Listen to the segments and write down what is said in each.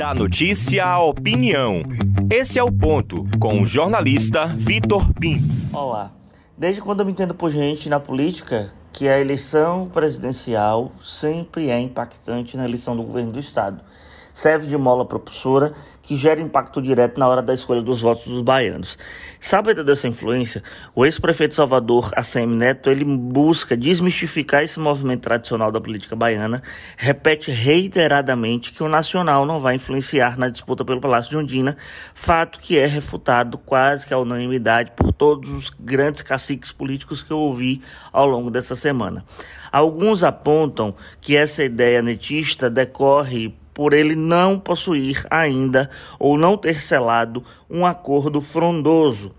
Da notícia à opinião. Esse é o ponto com o jornalista Vitor Pinto. Olá. Desde quando eu me entendo por gente na política, que a eleição presidencial sempre é impactante na eleição do governo do estado serve de mola propulsora que gera impacto direto na hora da escolha dos votos dos baianos. Sabendo dessa influência, o ex-prefeito Salvador, ACM Neto, ele busca desmistificar esse movimento tradicional da política baiana, repete reiteradamente que o nacional não vai influenciar na disputa pelo Palácio de Ondina, fato que é refutado quase que à unanimidade por todos os grandes caciques políticos que eu ouvi ao longo dessa semana. Alguns apontam que essa ideia netista decorre por ele não possuir ainda ou não ter selado um acordo frondoso.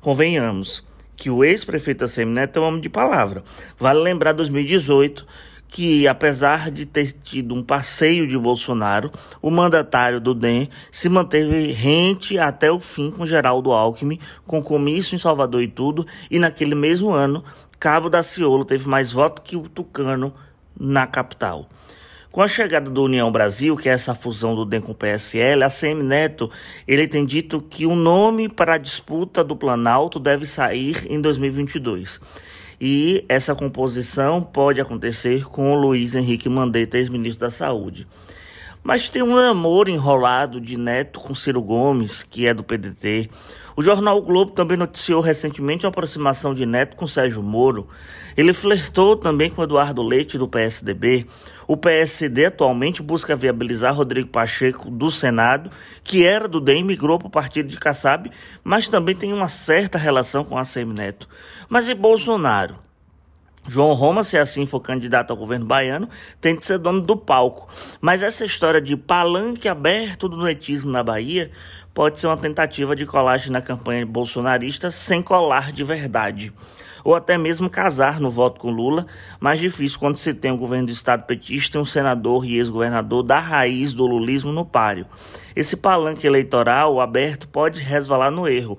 Convenhamos que o ex-prefeito Neto é um homem de palavra. Vale lembrar 2018 que, apesar de ter tido um passeio de Bolsonaro, o mandatário do DEM se manteve rente até o fim com Geraldo Alckmin, com comício em Salvador e tudo, e naquele mesmo ano, Cabo da Ciolo teve mais voto que o Tucano na capital. Com a chegada do União Brasil, que é essa fusão do DEM com o PSL, a CM Neto ele tem dito que o nome para a disputa do Planalto deve sair em 2022. E essa composição pode acontecer com o Luiz Henrique Mandetta, ex-ministro da Saúde. Mas tem um amor enrolado de Neto com Ciro Gomes, que é do PDT. O jornal o Globo também noticiou recentemente a aproximação de Neto com Sérgio Moro. Ele flertou também com Eduardo Leite, do PSDB. O PSD atualmente busca viabilizar Rodrigo Pacheco do Senado, que era do DEM, migrou para o partido de Kassab, mas também tem uma certa relação com a Semi Neto. Mas e Bolsonaro? João Roma, se assim for candidato ao governo baiano, tem de ser dono do palco. Mas essa história de palanque aberto do netismo na Bahia pode ser uma tentativa de colagem na campanha bolsonarista sem colar de verdade. Ou até mesmo casar no voto com Lula, mais difícil quando se tem um governo do estado petista e um senador e ex-governador da raiz do lulismo no páreo. Esse palanque eleitoral aberto pode resvalar no erro.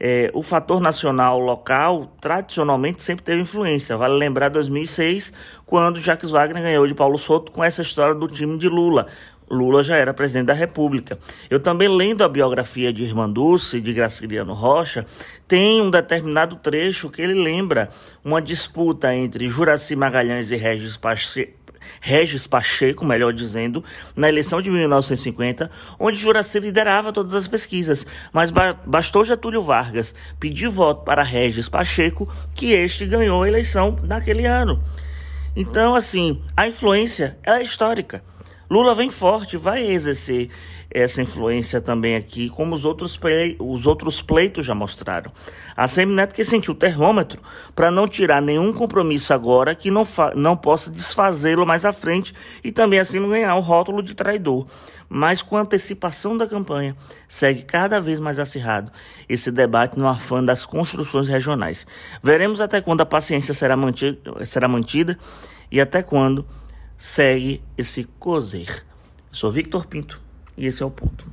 É, o fator nacional local tradicionalmente sempre teve influência. Vale lembrar 2006, quando Jacques Wagner ganhou de Paulo Souto com essa história do time de Lula. Lula já era presidente da República. Eu também, lendo a biografia de Irmã Dulce, de Graciliano Rocha, tem um determinado trecho que ele lembra uma disputa entre Juraci Magalhães e Regis Regis Pacheco, melhor dizendo, na eleição de 1950, onde Juraci liderava todas as pesquisas, mas bastou Getúlio Vargas pedir voto para Regis Pacheco que este ganhou a eleição naquele ano. Então, assim, a influência é histórica. Lula vem forte, vai exercer essa influência também aqui, como os outros, os outros pleitos já mostraram. A Semineto que sentiu o termômetro para não tirar nenhum compromisso agora que não, não possa desfazê-lo mais à frente e também assim não ganhar o rótulo de traidor. Mas com a antecipação da campanha, segue cada vez mais acirrado esse debate no afã das construções regionais. Veremos até quando a paciência será mantida, será mantida e até quando segue esse cozer. Sou Victor Pinto e esse é o ponto.